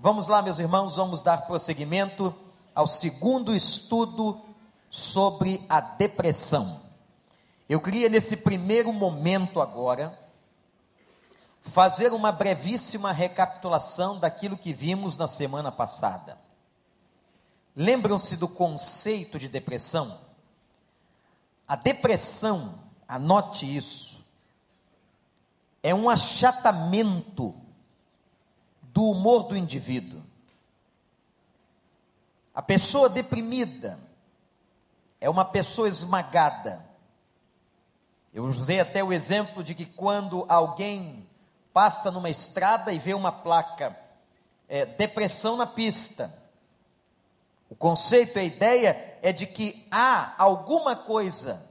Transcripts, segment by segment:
Vamos lá, meus irmãos, vamos dar prosseguimento ao segundo estudo sobre a depressão. Eu queria, nesse primeiro momento agora, fazer uma brevíssima recapitulação daquilo que vimos na semana passada. Lembram-se do conceito de depressão? A depressão, anote isso, é um achatamento do humor do indivíduo. A pessoa deprimida é uma pessoa esmagada. Eu usei até o exemplo de que quando alguém passa numa estrada e vê uma placa é, depressão na pista, o conceito, a ideia é de que há alguma coisa,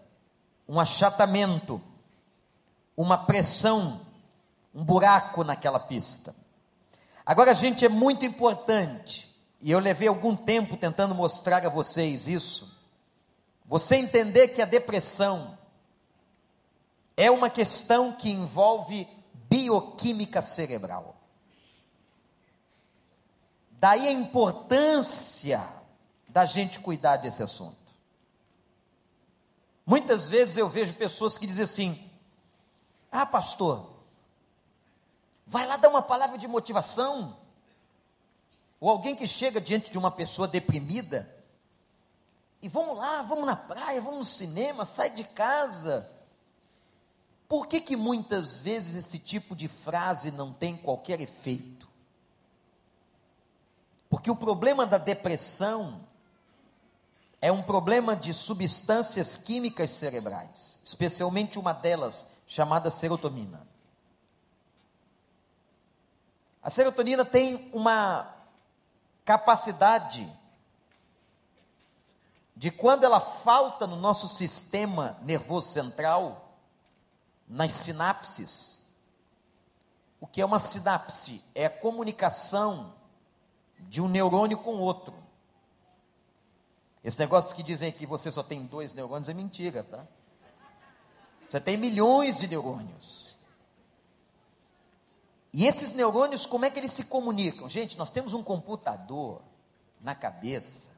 um achatamento, uma pressão, um buraco naquela pista. Agora, gente, é muito importante, e eu levei algum tempo tentando mostrar a vocês isso, você entender que a depressão é uma questão que envolve bioquímica cerebral. Daí a importância da gente cuidar desse assunto. Muitas vezes eu vejo pessoas que dizem assim: Ah, pastor, Vai lá dar uma palavra de motivação. Ou alguém que chega diante de uma pessoa deprimida e vamos lá, vamos na praia, vamos no cinema, sai de casa. Por que que muitas vezes esse tipo de frase não tem qualquer efeito? Porque o problema da depressão é um problema de substâncias químicas cerebrais, especialmente uma delas chamada serotonina. A serotonina tem uma capacidade de quando ela falta no nosso sistema nervoso central, nas sinapses. O que é uma sinapse? É a comunicação de um neurônio com outro. Esse negócio que dizem que você só tem dois neurônios é mentira, tá? Você tem milhões de neurônios. E esses neurônios, como é que eles se comunicam? Gente, nós temos um computador na cabeça,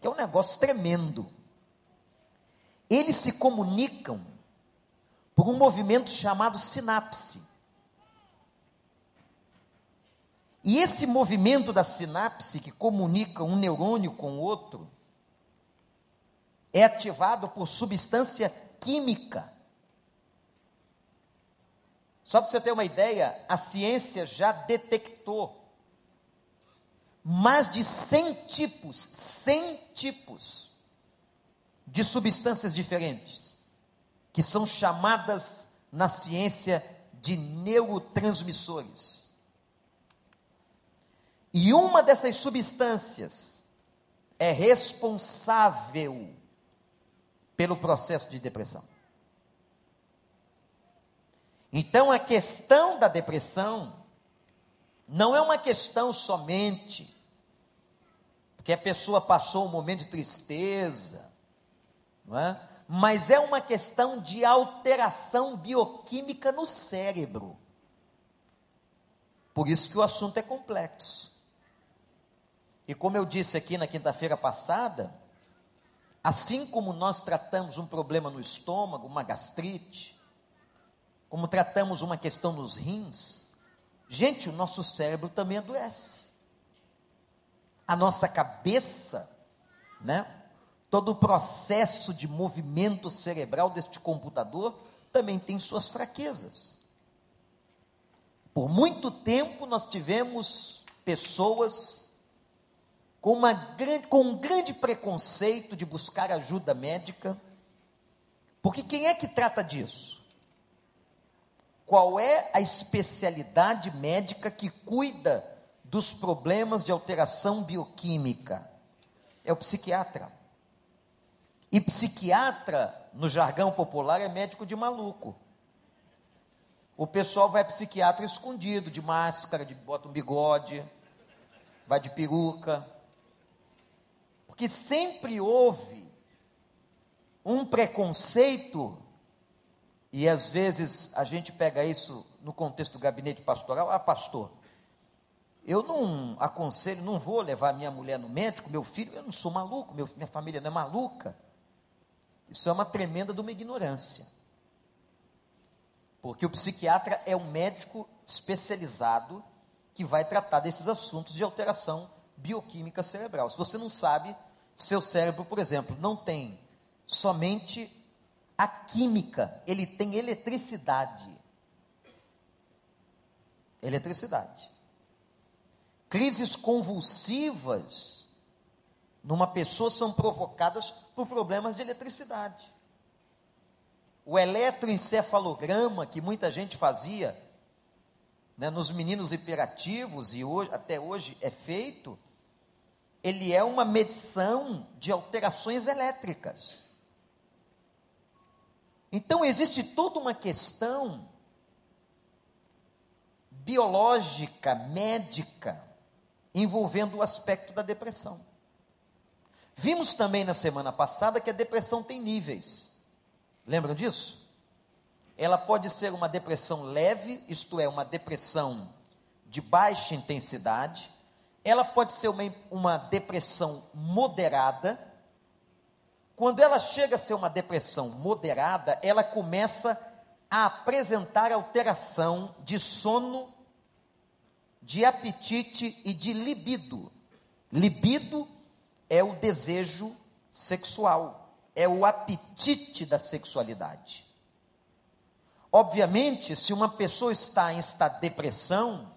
que é um negócio tremendo. Eles se comunicam por um movimento chamado sinapse. E esse movimento da sinapse, que comunica um neurônio com o outro, é ativado por substância química só para você ter uma ideia, a ciência já detectou mais de 100 tipos, 100 tipos de substâncias diferentes, que são chamadas na ciência de neurotransmissores. E uma dessas substâncias é responsável pelo processo de depressão. Então a questão da depressão não é uma questão somente porque a pessoa passou um momento de tristeza, não é? mas é uma questão de alteração bioquímica no cérebro. Por isso que o assunto é complexo. E como eu disse aqui na quinta-feira passada, assim como nós tratamos um problema no estômago, uma gastrite, como tratamos uma questão nos rins, gente, o nosso cérebro também adoece. A nossa cabeça, né? Todo o processo de movimento cerebral deste computador também tem suas fraquezas. Por muito tempo nós tivemos pessoas com, grande, com um grande preconceito de buscar ajuda médica, porque quem é que trata disso? Qual é a especialidade médica que cuida dos problemas de alteração bioquímica? É o psiquiatra. E psiquiatra, no jargão popular, é médico de maluco. O pessoal vai psiquiatra escondido, de máscara, de bota um bigode, vai de peruca. Porque sempre houve um preconceito e às vezes a gente pega isso no contexto do gabinete pastoral. Ah, pastor, Eu não aconselho, não vou levar minha mulher no médico, meu filho, eu não sou maluco, meu, minha família não é maluca. Isso é uma tremenda de uma ignorância. Porque o psiquiatra é um médico especializado que vai tratar desses assuntos de alteração bioquímica cerebral. Se você não sabe, seu cérebro, por exemplo, não tem somente a química, ele tem eletricidade. Eletricidade. Crises convulsivas numa pessoa são provocadas por problemas de eletricidade. O eletroencefalograma que muita gente fazia né, nos meninos hiperativos e hoje, até hoje é feito, ele é uma medição de alterações elétricas. Então existe toda uma questão biológica, médica, envolvendo o aspecto da depressão. Vimos também na semana passada que a depressão tem níveis. Lembram disso? Ela pode ser uma depressão leve, isto é, uma depressão de baixa intensidade. Ela pode ser uma, uma depressão moderada. Quando ela chega a ser uma depressão moderada, ela começa a apresentar alteração de sono, de apetite e de libido. Libido é o desejo sexual, é o apetite da sexualidade. Obviamente, se uma pessoa está em estado de depressão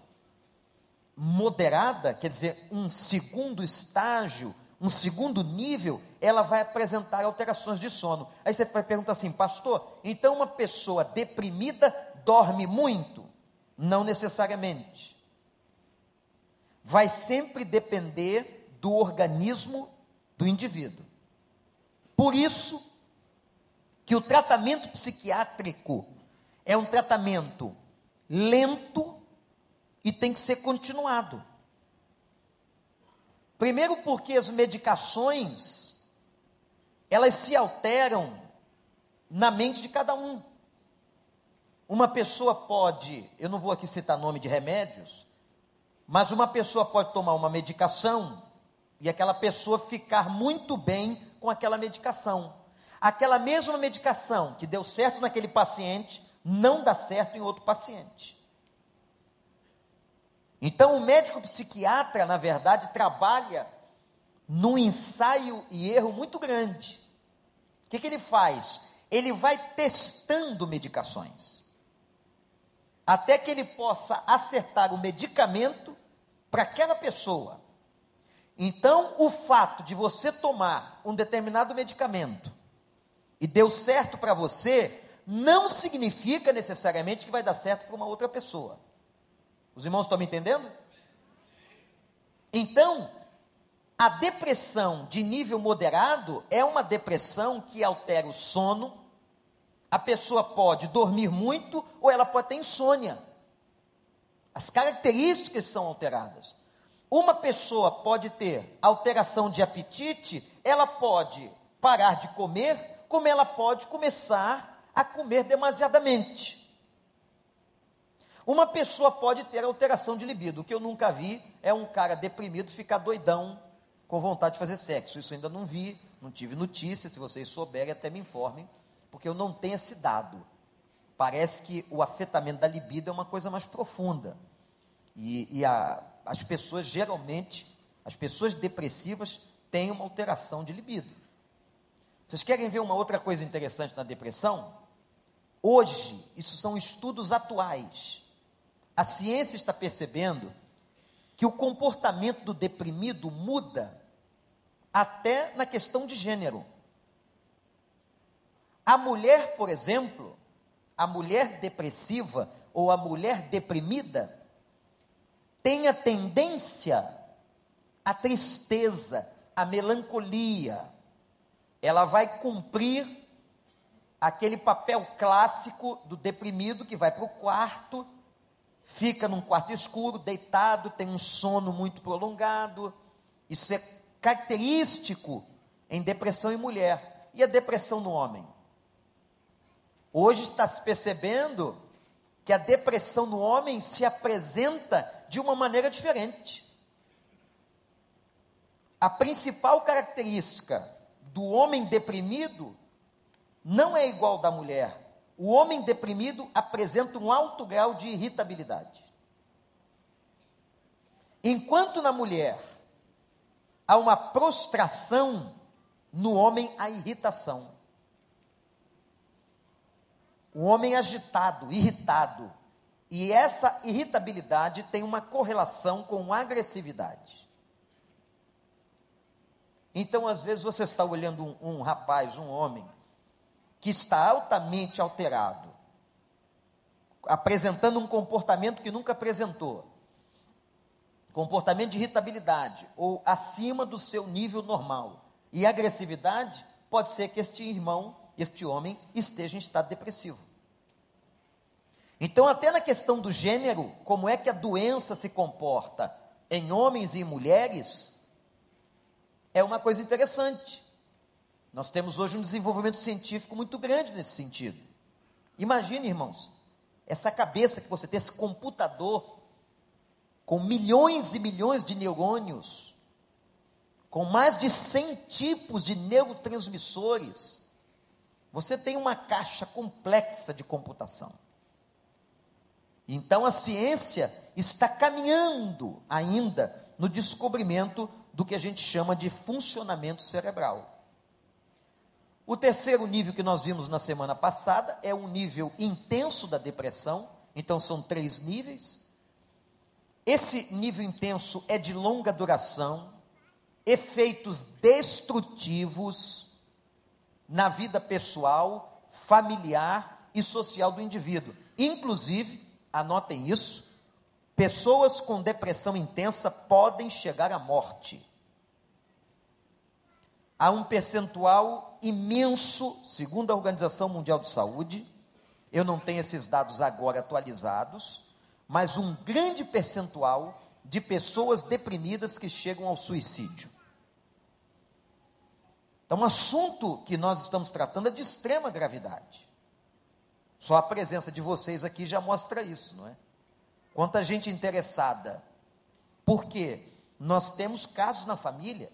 moderada, quer dizer, um segundo estágio, um segundo nível, ela vai apresentar alterações de sono. Aí você vai perguntar assim, pastor, então uma pessoa deprimida dorme muito? Não necessariamente. Vai sempre depender do organismo do indivíduo. Por isso que o tratamento psiquiátrico é um tratamento lento e tem que ser continuado. Primeiro porque as medicações elas se alteram na mente de cada um. Uma pessoa pode, eu não vou aqui citar nome de remédios, mas uma pessoa pode tomar uma medicação e aquela pessoa ficar muito bem com aquela medicação. Aquela mesma medicação que deu certo naquele paciente, não dá certo em outro paciente. Então, o médico psiquiatra, na verdade, trabalha num ensaio e erro muito grande. O que, que ele faz? Ele vai testando medicações, até que ele possa acertar o medicamento para aquela pessoa. Então, o fato de você tomar um determinado medicamento e deu certo para você, não significa necessariamente que vai dar certo para uma outra pessoa. Os irmãos estão me entendendo? Então, a depressão de nível moderado é uma depressão que altera o sono. A pessoa pode dormir muito ou ela pode ter insônia. As características são alteradas. Uma pessoa pode ter alteração de apetite, ela pode parar de comer, como ela pode começar a comer demasiadamente. Uma pessoa pode ter alteração de libido. O que eu nunca vi é um cara deprimido ficar doidão com vontade de fazer sexo. Isso ainda não vi, não tive notícia. Se vocês souberem, até me informem, porque eu não tenho esse dado. Parece que o afetamento da libido é uma coisa mais profunda. E, e a, as pessoas, geralmente, as pessoas depressivas têm uma alteração de libido. Vocês querem ver uma outra coisa interessante na depressão? Hoje, isso são estudos atuais. A ciência está percebendo que o comportamento do deprimido muda até na questão de gênero. A mulher, por exemplo, a mulher depressiva ou a mulher deprimida tem a tendência à tristeza, à melancolia. Ela vai cumprir aquele papel clássico do deprimido que vai para o quarto, fica num quarto escuro, deitado, tem um sono muito prolongado. Isso é característico em depressão em mulher. E a depressão no homem? Hoje está se percebendo que a depressão no homem se apresenta de uma maneira diferente. A principal característica do homem deprimido não é igual da mulher. O homem deprimido apresenta um alto grau de irritabilidade. Enquanto na mulher há uma prostração, no homem há irritação. O homem agitado, irritado. E essa irritabilidade tem uma correlação com agressividade. Então, às vezes, você está olhando um, um rapaz, um homem, que está altamente alterado, apresentando um comportamento que nunca apresentou comportamento de irritabilidade ou acima do seu nível normal e agressividade, pode ser que este irmão, este homem, esteja em estado depressivo. Então, até na questão do gênero, como é que a doença se comporta em homens e mulheres, é uma coisa interessante. Nós temos hoje um desenvolvimento científico muito grande nesse sentido. Imagine, irmãos, essa cabeça que você tem, esse computador, com milhões e milhões de neurônios, com mais de 100 tipos de neurotransmissores, você tem uma caixa complexa de computação. Então a ciência está caminhando ainda no descobrimento do que a gente chama de funcionamento cerebral. O terceiro nível que nós vimos na semana passada é um nível intenso da depressão, então são três níveis. Esse nível intenso é de longa duração, efeitos destrutivos na vida pessoal, familiar e social do indivíduo. Inclusive, anotem isso, pessoas com depressão intensa podem chegar à morte. Há um percentual imenso, segundo a Organização Mundial de Saúde, eu não tenho esses dados agora atualizados, mas um grande percentual de pessoas deprimidas que chegam ao suicídio. Então, um assunto que nós estamos tratando é de extrema gravidade. Só a presença de vocês aqui já mostra isso, não é? Quanta gente interessada. Porque nós temos casos na família,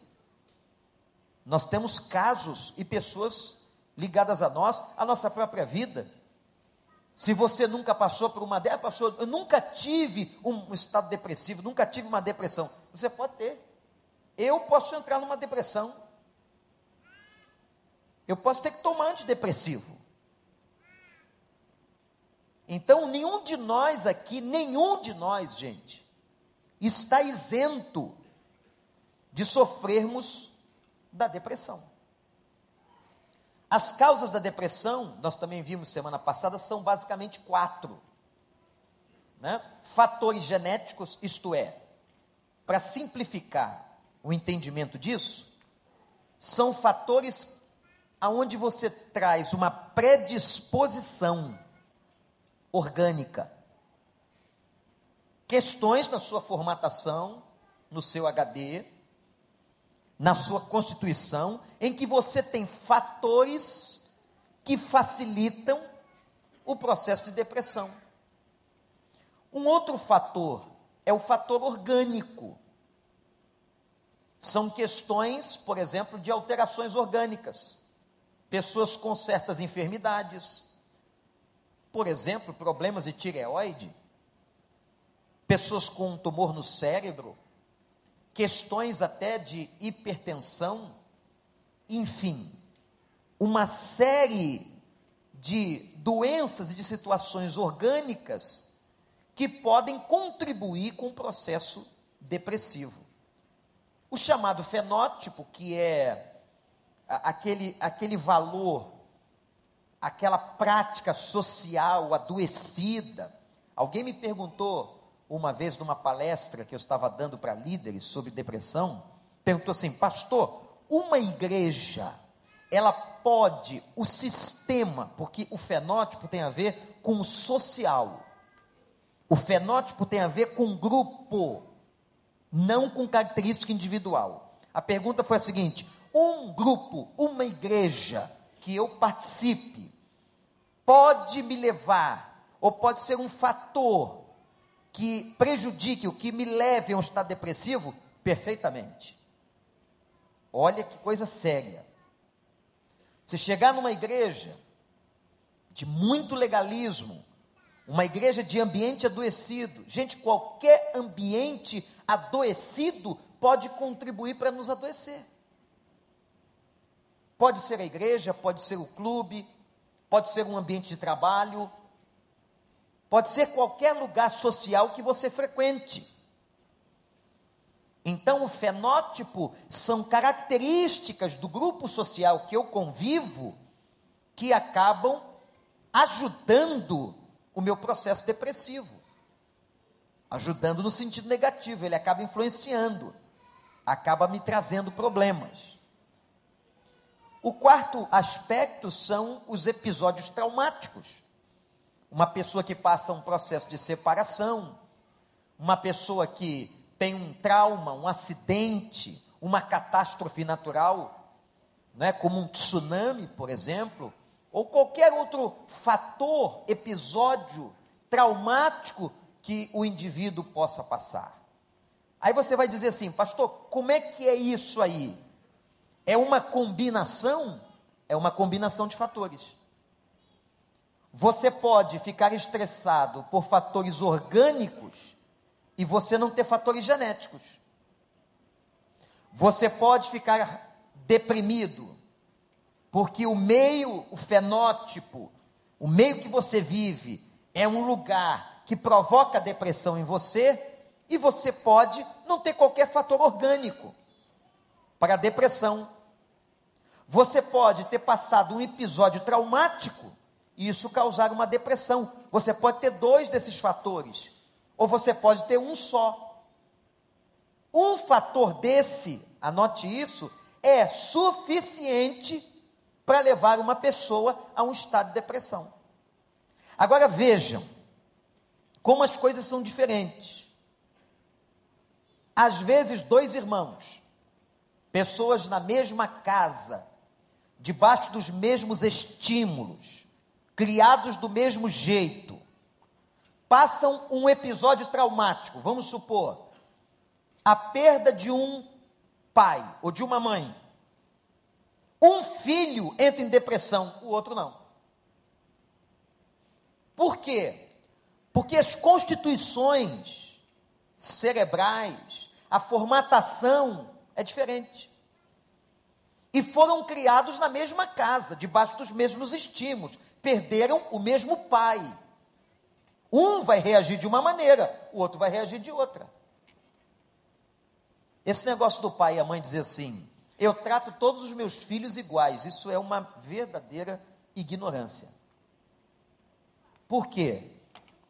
nós temos casos e pessoas ligadas a nós, a nossa própria vida. Se você nunca passou por uma dessa, passou, eu nunca tive um estado depressivo, nunca tive uma depressão. Você pode ter. Eu posso entrar numa depressão. Eu posso ter que tomar antidepressivo. Então, nenhum de nós aqui, nenhum de nós, gente, está isento de sofrermos da depressão. As causas da depressão, nós também vimos semana passada, são basicamente quatro. Né? Fatores genéticos, isto é, para simplificar o entendimento disso, são fatores aonde você traz uma predisposição orgânica. Questões na sua formatação, no seu HD, na sua constituição, em que você tem fatores que facilitam o processo de depressão. Um outro fator é o fator orgânico. São questões, por exemplo, de alterações orgânicas. Pessoas com certas enfermidades, por exemplo, problemas de tireoide, pessoas com um tumor no cérebro, questões até de hipertensão, enfim, uma série de doenças e de situações orgânicas que podem contribuir com o processo depressivo. O chamado fenótipo, que é aquele, aquele valor aquela prática social adoecida. Alguém me perguntou uma vez numa palestra que eu estava dando para líderes sobre depressão, perguntou assim: "Pastor, uma igreja, ela pode o sistema, porque o fenótipo tem a ver com o social. O fenótipo tem a ver com grupo, não com característica individual. A pergunta foi a seguinte: um grupo, uma igreja que eu participe, pode me levar ou pode ser um fator que prejudique, o que me leve a um estado depressivo? Perfeitamente. Olha que coisa séria. Se chegar numa igreja de muito legalismo, uma igreja de ambiente adoecido, gente, qualquer ambiente adoecido pode contribuir para nos adoecer. Pode ser a igreja, pode ser o clube, pode ser um ambiente de trabalho, pode ser qualquer lugar social que você frequente. Então, o fenótipo são características do grupo social que eu convivo que acabam ajudando o meu processo depressivo. Ajudando no sentido negativo, ele acaba influenciando, acaba me trazendo problemas. O quarto aspecto são os episódios traumáticos. Uma pessoa que passa um processo de separação, uma pessoa que tem um trauma, um acidente, uma catástrofe natural, né, como um tsunami, por exemplo, ou qualquer outro fator, episódio traumático que o indivíduo possa passar. Aí você vai dizer assim, pastor, como é que é isso aí? É uma combinação? É uma combinação de fatores. Você pode ficar estressado por fatores orgânicos e você não ter fatores genéticos. Você pode ficar deprimido porque o meio, o fenótipo, o meio que você vive é um lugar que provoca depressão em você e você pode não ter qualquer fator orgânico para a depressão. Você pode ter passado um episódio traumático e isso causar uma depressão. Você pode ter dois desses fatores, ou você pode ter um só. Um fator desse, anote isso, é suficiente para levar uma pessoa a um estado de depressão. Agora vejam como as coisas são diferentes. Às vezes, dois irmãos, pessoas na mesma casa, debaixo dos mesmos estímulos, criados do mesmo jeito, passam um episódio traumático, vamos supor, a perda de um pai ou de uma mãe. Um filho entra em depressão, o outro não. Por quê? Porque as constituições cerebrais, a formatação é diferente e foram criados na mesma casa, debaixo dos mesmos estímulos, perderam o mesmo pai. Um vai reagir de uma maneira, o outro vai reagir de outra. Esse negócio do pai e a mãe dizer assim: eu trato todos os meus filhos iguais, isso é uma verdadeira ignorância. Por quê?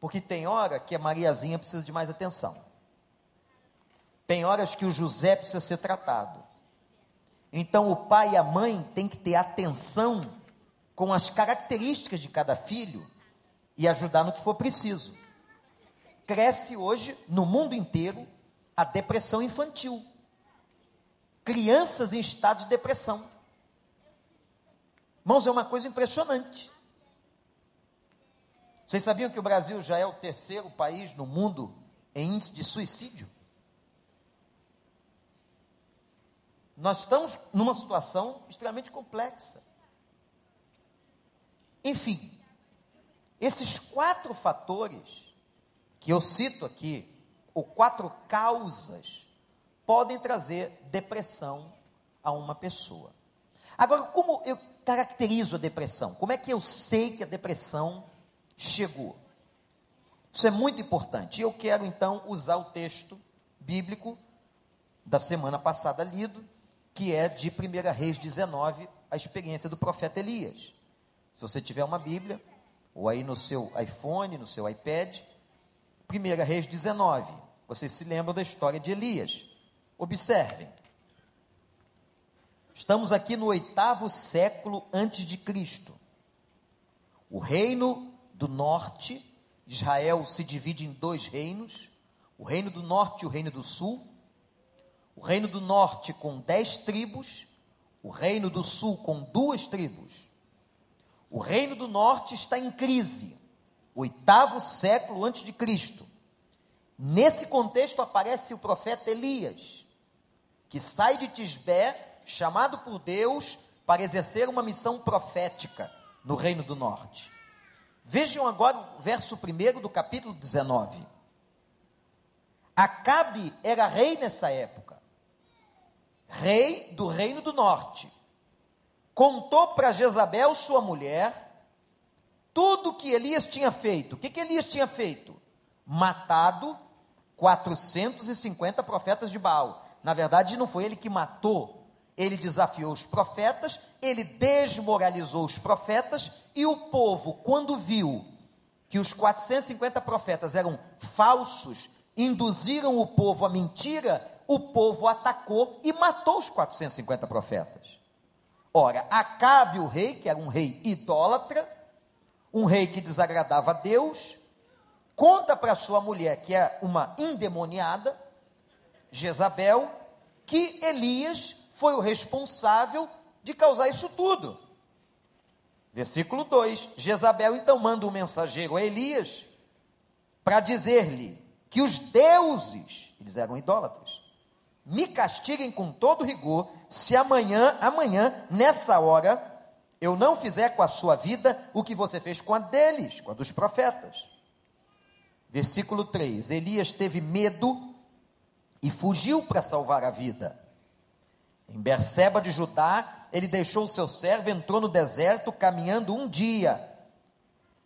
Porque tem hora que a Mariazinha precisa de mais atenção. Tem horas que o José precisa ser tratado. Então o pai e a mãe têm que ter atenção com as características de cada filho e ajudar no que for preciso. Cresce hoje no mundo inteiro a depressão infantil. Crianças em estado de depressão. Irmãos, é uma coisa impressionante. Vocês sabiam que o Brasil já é o terceiro país no mundo em índice de suicídio? Nós estamos numa situação extremamente complexa. Enfim, esses quatro fatores que eu cito aqui, ou quatro causas, podem trazer depressão a uma pessoa. Agora, como eu caracterizo a depressão? Como é que eu sei que a depressão chegou? Isso é muito importante. Eu quero então usar o texto bíblico da semana passada lido, que é de 1 Reis 19, a experiência do profeta Elias. Se você tiver uma Bíblia, ou aí no seu iPhone, no seu iPad, 1 Reis 19, vocês se lembram da história de Elias. Observem. Estamos aqui no oitavo século antes de Cristo. O reino do norte Israel se divide em dois reinos: o reino do norte e o reino do sul. O reino do norte com dez tribos, o reino do sul com duas tribos. O reino do norte está em crise. oitavo século antes de Cristo. Nesse contexto aparece o profeta Elias, que sai de Tisbé, chamado por Deus para exercer uma missão profética no Reino do Norte. Vejam agora o verso 1 do capítulo 19. Acabe era rei nessa época, rei do Reino do Norte. Contou para Jezabel, sua mulher, tudo que Elias tinha feito. O que, que Elias tinha feito? Matado 450 profetas de Baal. Na verdade, não foi ele que matou, ele desafiou os profetas, ele desmoralizou os profetas, e o povo, quando viu que os 450 profetas eram falsos, induziram o povo à mentira, o povo atacou e matou os 450 profetas. Ora, Acabe, o rei, que era um rei idólatra, um rei que desagradava a Deus, conta para sua mulher, que é uma endemoniada, Jezabel, que Elias foi o responsável de causar isso tudo. Versículo 2: Jezabel então manda um mensageiro a Elias para dizer-lhe que os deuses, eles eram idólatras, me castiguem com todo rigor, se amanhã, amanhã, nessa hora, eu não fizer com a sua vida o que você fez com a deles, com a dos profetas. Versículo 3: Elias teve medo e fugiu para salvar a vida. Em Berseba de Judá, ele deixou o seu servo, entrou no deserto, caminhando um dia.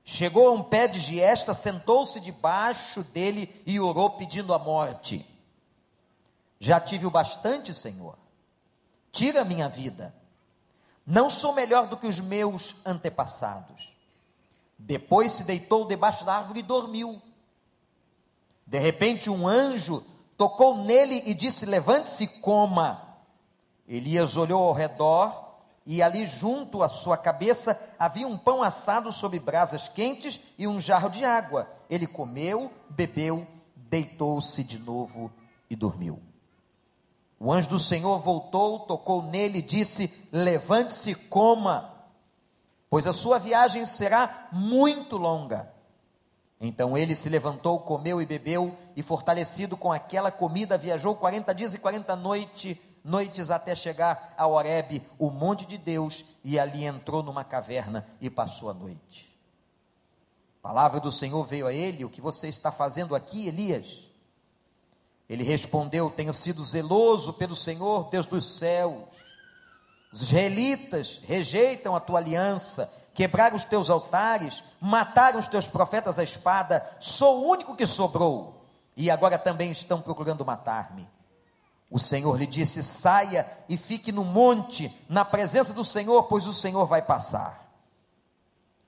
Chegou a um pé de giesta, sentou-se debaixo dele e orou pedindo a morte. Já tive o bastante, Senhor. Tira a minha vida. Não sou melhor do que os meus antepassados. Depois se deitou debaixo da árvore e dormiu. De repente, um anjo tocou nele e disse: Levante-se e coma. Elias olhou ao redor e ali junto à sua cabeça havia um pão assado sobre brasas quentes e um jarro de água. Ele comeu, bebeu, deitou-se de novo e dormiu. O anjo do Senhor voltou, tocou nele e disse: Levante-se coma, pois a sua viagem será muito longa. Então ele se levantou, comeu e bebeu, e fortalecido com aquela comida, viajou 40 dias e 40 noites, noites até chegar a Horebe, o monte de Deus, e ali entrou numa caverna e passou a noite. A palavra do Senhor veio a ele: O que você está fazendo aqui, Elias? Ele respondeu: Tenho sido zeloso pelo Senhor, Deus dos céus. Os israelitas rejeitam a tua aliança, quebraram os teus altares, mataram os teus profetas à espada. Sou o único que sobrou, e agora também estão procurando matar-me. O Senhor lhe disse: Saia e fique no monte, na presença do Senhor, pois o Senhor vai passar.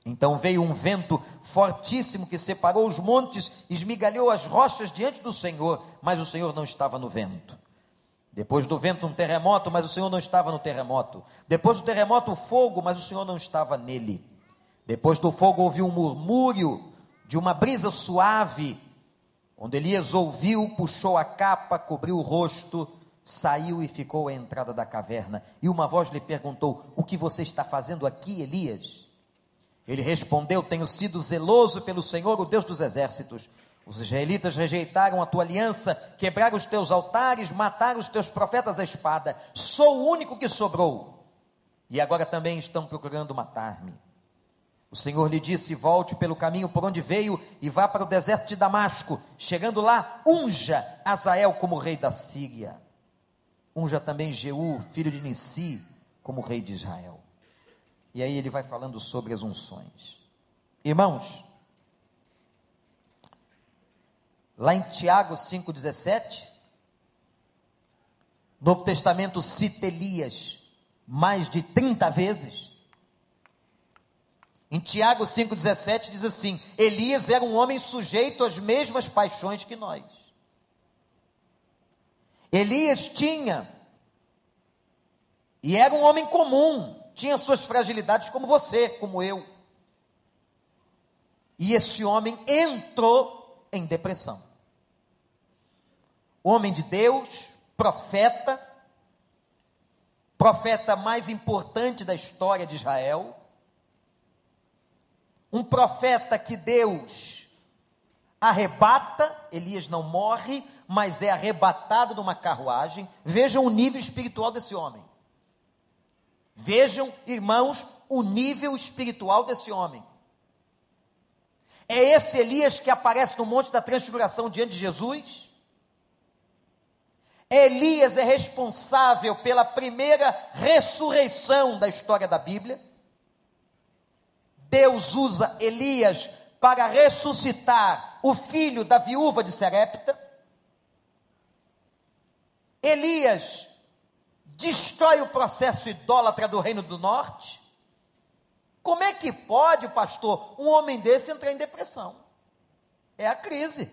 Então veio um vento fortíssimo que separou os montes, esmigalhou as rochas diante do Senhor, mas o Senhor não estava no vento. Depois do vento, um terremoto, mas o Senhor não estava no terremoto. Depois do terremoto, o fogo, mas o Senhor não estava nele. Depois do fogo, ouviu um murmúrio de uma brisa suave. Quando Elias ouviu, puxou a capa, cobriu o rosto, saiu e ficou à entrada da caverna. E uma voz lhe perguntou: O que você está fazendo aqui, Elias? Ele respondeu: Tenho sido zeloso pelo Senhor, o Deus dos exércitos. Os israelitas rejeitaram a tua aliança, quebraram os teus altares, mataram os teus profetas à espada. Sou o único que sobrou. E agora também estão procurando matar-me. O Senhor lhe disse: Volte pelo caminho por onde veio e vá para o deserto de Damasco. Chegando lá, unja Azael como rei da Síria. Unja também Jeú, filho de Nissi, como rei de Israel. E aí ele vai falando sobre as unções. Irmãos, lá em Tiago 5,17, Novo Testamento cita Elias mais de 30 vezes. Em Tiago 5,17 diz assim: Elias era um homem sujeito às mesmas paixões que nós. Elias tinha, e era um homem comum, tinha suas fragilidades como você, como eu. E esse homem entrou em depressão. Homem de Deus, profeta, profeta mais importante da história de Israel, um profeta que Deus arrebata, Elias não morre, mas é arrebatado numa carruagem. Vejam o nível espiritual desse homem. Vejam, irmãos, o nível espiritual desse homem. É esse Elias que aparece no Monte da Transfiguração diante de Jesus? Elias é responsável pela primeira ressurreição da história da Bíblia. Deus usa Elias para ressuscitar o filho da viúva de Serepta. Elias destrói o processo idólatra do Reino do Norte. Como é que pode, pastor, um homem desse entrar em depressão? É a crise.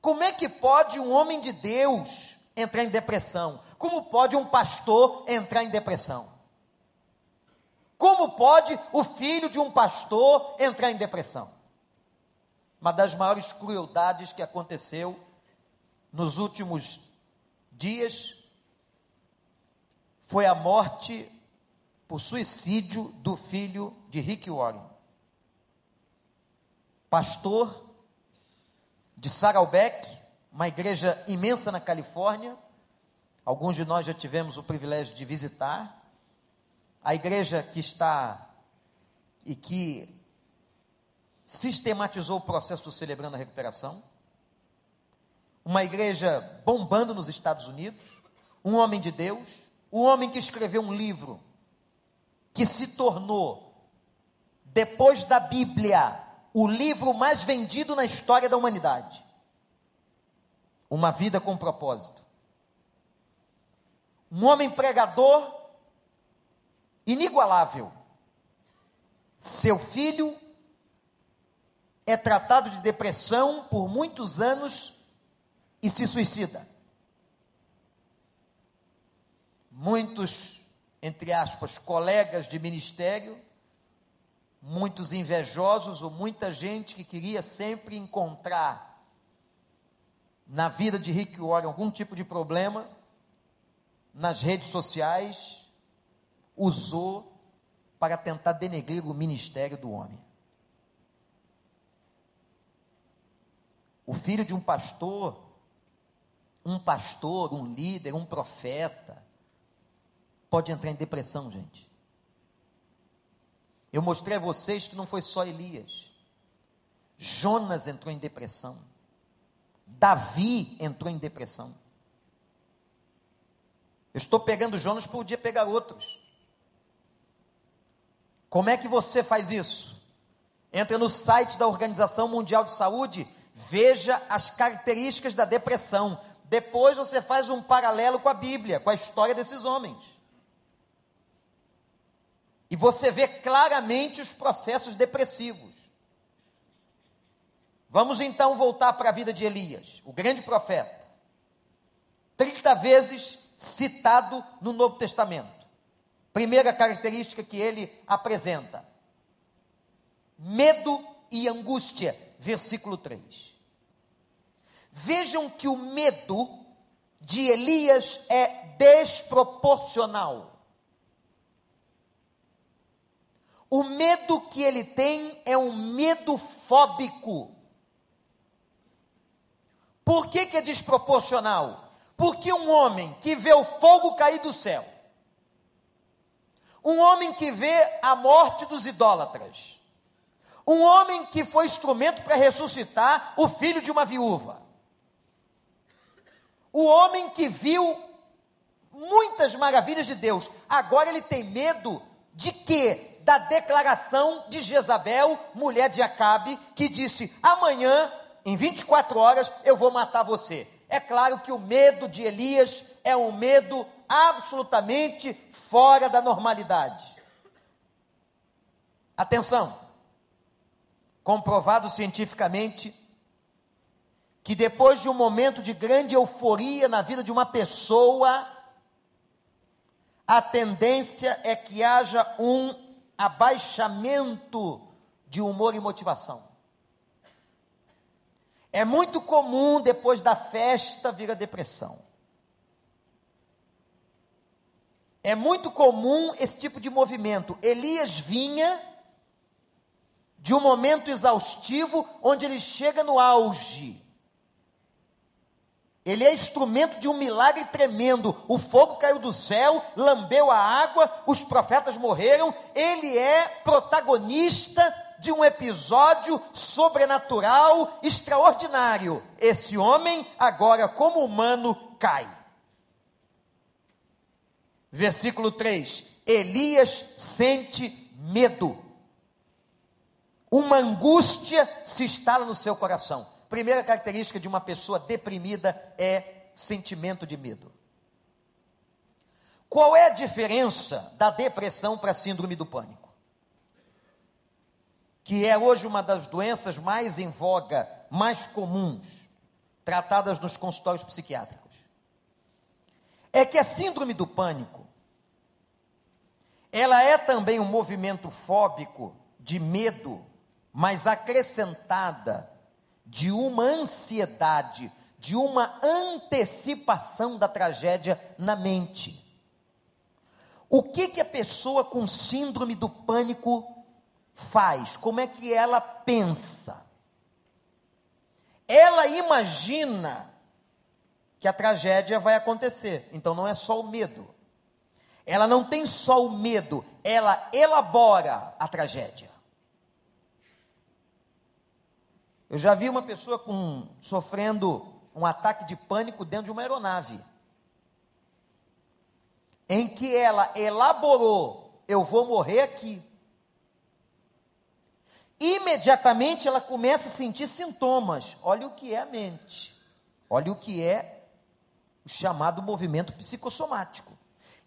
Como é que pode um homem de Deus entrar em depressão? Como pode um pastor entrar em depressão? Como pode o filho de um pastor entrar em depressão? Uma das maiores crueldades que aconteceu nos últimos dias foi a morte por suicídio do filho de Rick Warren. Pastor de Saddleback, uma igreja imensa na Califórnia. Alguns de nós já tivemos o privilégio de visitar. A igreja que está e que sistematizou o processo do Celebrando a Recuperação. Uma igreja bombando nos Estados Unidos. Um homem de Deus. Um homem que escreveu um livro que se tornou, depois da Bíblia, o livro mais vendido na história da humanidade. Uma vida com propósito. Um homem pregador inigualável. Seu filho é tratado de depressão por muitos anos e se suicida. Muitos entre aspas, colegas de ministério, muitos invejosos ou muita gente que queria sempre encontrar na vida de Rick Warren algum tipo de problema, nas redes sociais, usou para tentar denegrir o ministério do homem. O filho de um pastor, um pastor, um líder, um profeta, pode entrar em depressão, gente. Eu mostrei a vocês que não foi só Elias. Jonas entrou em depressão. Davi entrou em depressão. Eu estou pegando Jonas, podia pegar outros. Como é que você faz isso? Entra no site da Organização Mundial de Saúde, veja as características da depressão. Depois você faz um paralelo com a Bíblia, com a história desses homens. E você vê claramente os processos depressivos. Vamos então voltar para a vida de Elias, o grande profeta. 30 vezes citado no Novo Testamento. Primeira característica que ele apresenta: medo e angústia, versículo 3. Vejam que o medo de Elias é desproporcional. O medo que ele tem é um medo fóbico. Por que, que é desproporcional? Porque um homem que vê o fogo cair do céu, um homem que vê a morte dos idólatras, um homem que foi instrumento para ressuscitar o filho de uma viúva, o homem que viu muitas maravilhas de Deus, agora ele tem medo de quê? da declaração de Jezabel, mulher de Acabe, que disse: amanhã, em 24 horas, eu vou matar você. É claro que o medo de Elias é um medo absolutamente fora da normalidade. Atenção, comprovado cientificamente que depois de um momento de grande euforia na vida de uma pessoa, a tendência é que haja um abaixamento de humor e motivação. É muito comum depois da festa vir a depressão. É muito comum esse tipo de movimento. Elias vinha de um momento exaustivo onde ele chega no auge. Ele é instrumento de um milagre tremendo. O fogo caiu do céu, lambeu a água, os profetas morreram. Ele é protagonista de um episódio sobrenatural extraordinário. Esse homem, agora como humano, cai. Versículo 3: Elias sente medo. Uma angústia se instala no seu coração. Primeira característica de uma pessoa deprimida é sentimento de medo. Qual é a diferença da depressão para a síndrome do pânico? Que é hoje uma das doenças mais em voga, mais comuns, tratadas nos consultórios psiquiátricos. É que a síndrome do pânico, ela é também um movimento fóbico de medo mas acrescentada de uma ansiedade, de uma antecipação da tragédia na mente. O que que a pessoa com síndrome do pânico faz? Como é que ela pensa? Ela imagina que a tragédia vai acontecer. Então não é só o medo. Ela não tem só o medo, ela elabora a tragédia. Eu já vi uma pessoa com, sofrendo um ataque de pânico dentro de uma aeronave, em que ela elaborou: eu vou morrer aqui. Imediatamente ela começa a sentir sintomas. Olha o que é a mente. Olha o que é o chamado movimento psicossomático.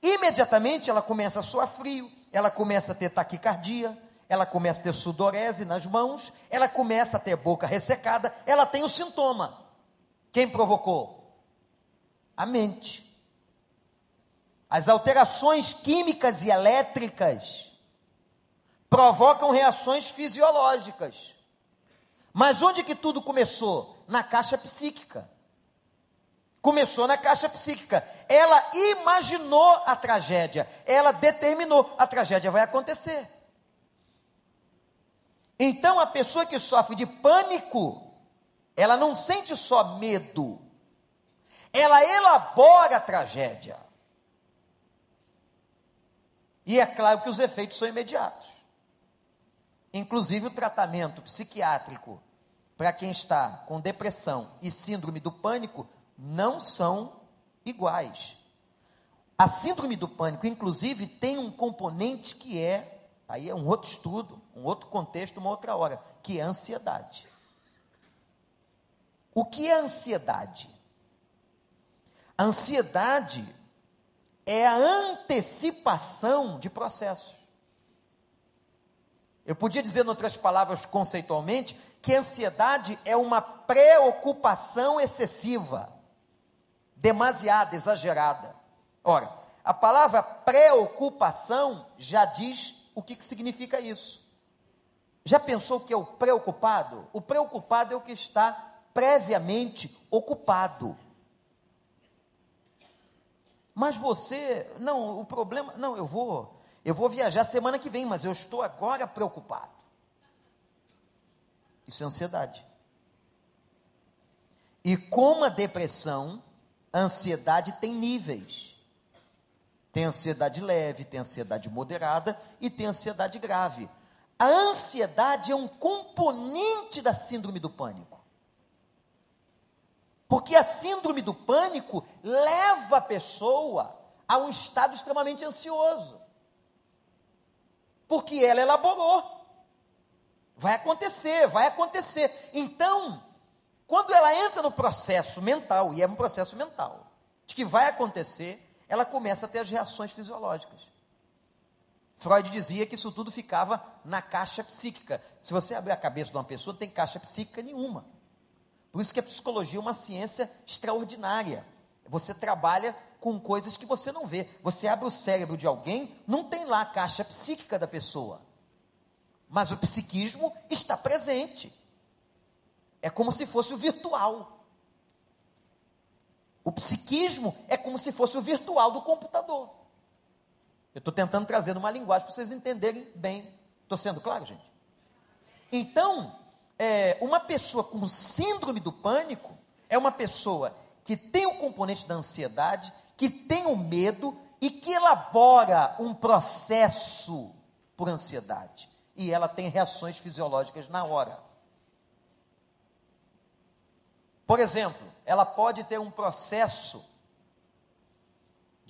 Imediatamente ela começa a suar frio, ela começa a ter taquicardia, ela começa a ter sudorese nas mãos, ela começa a ter boca ressecada, ela tem o sintoma. Quem provocou? A mente. As alterações químicas e elétricas provocam reações fisiológicas. Mas onde que tudo começou? Na caixa psíquica. Começou na caixa psíquica. Ela imaginou a tragédia, ela determinou a tragédia vai acontecer. Então a pessoa que sofre de pânico, ela não sente só medo, ela elabora a tragédia. E é claro que os efeitos são imediatos. Inclusive o tratamento psiquiátrico para quem está com depressão e síndrome do pânico não são iguais. A síndrome do pânico, inclusive, tem um componente que é Aí é um outro estudo, um outro contexto, uma outra hora, que é a ansiedade. O que é ansiedade? A ansiedade é a antecipação de processos. Eu podia dizer, em outras palavras, conceitualmente, que a ansiedade é uma preocupação excessiva, demasiada, exagerada. Ora, a palavra preocupação já diz o que, que significa isso. Já pensou que é o preocupado? O preocupado é o que está previamente ocupado. Mas você, não, o problema, não, eu vou, eu vou viajar semana que vem, mas eu estou agora preocupado. Isso é ansiedade. E como a depressão, a ansiedade tem níveis. Tem ansiedade leve, tem ansiedade moderada e tem ansiedade grave. A ansiedade é um componente da síndrome do pânico. Porque a síndrome do pânico leva a pessoa a um estado extremamente ansioso. Porque ela elaborou. Vai acontecer, vai acontecer. Então, quando ela entra no processo mental, e é um processo mental, de que vai acontecer, ela começa a ter as reações fisiológicas. Freud dizia que isso tudo ficava na caixa psíquica. Se você abrir a cabeça de uma pessoa, não tem caixa psíquica nenhuma. Por isso que a psicologia é uma ciência extraordinária. Você trabalha com coisas que você não vê. Você abre o cérebro de alguém, não tem lá a caixa psíquica da pessoa. Mas o psiquismo está presente. É como se fosse o virtual. O psiquismo é como se fosse o virtual do computador. Eu estou tentando trazer uma linguagem para vocês entenderem bem. Estou sendo claro, gente? Então, é, uma pessoa com síndrome do pânico é uma pessoa que tem o componente da ansiedade, que tem o medo e que elabora um processo por ansiedade. E ela tem reações fisiológicas na hora. Por exemplo, ela pode ter um processo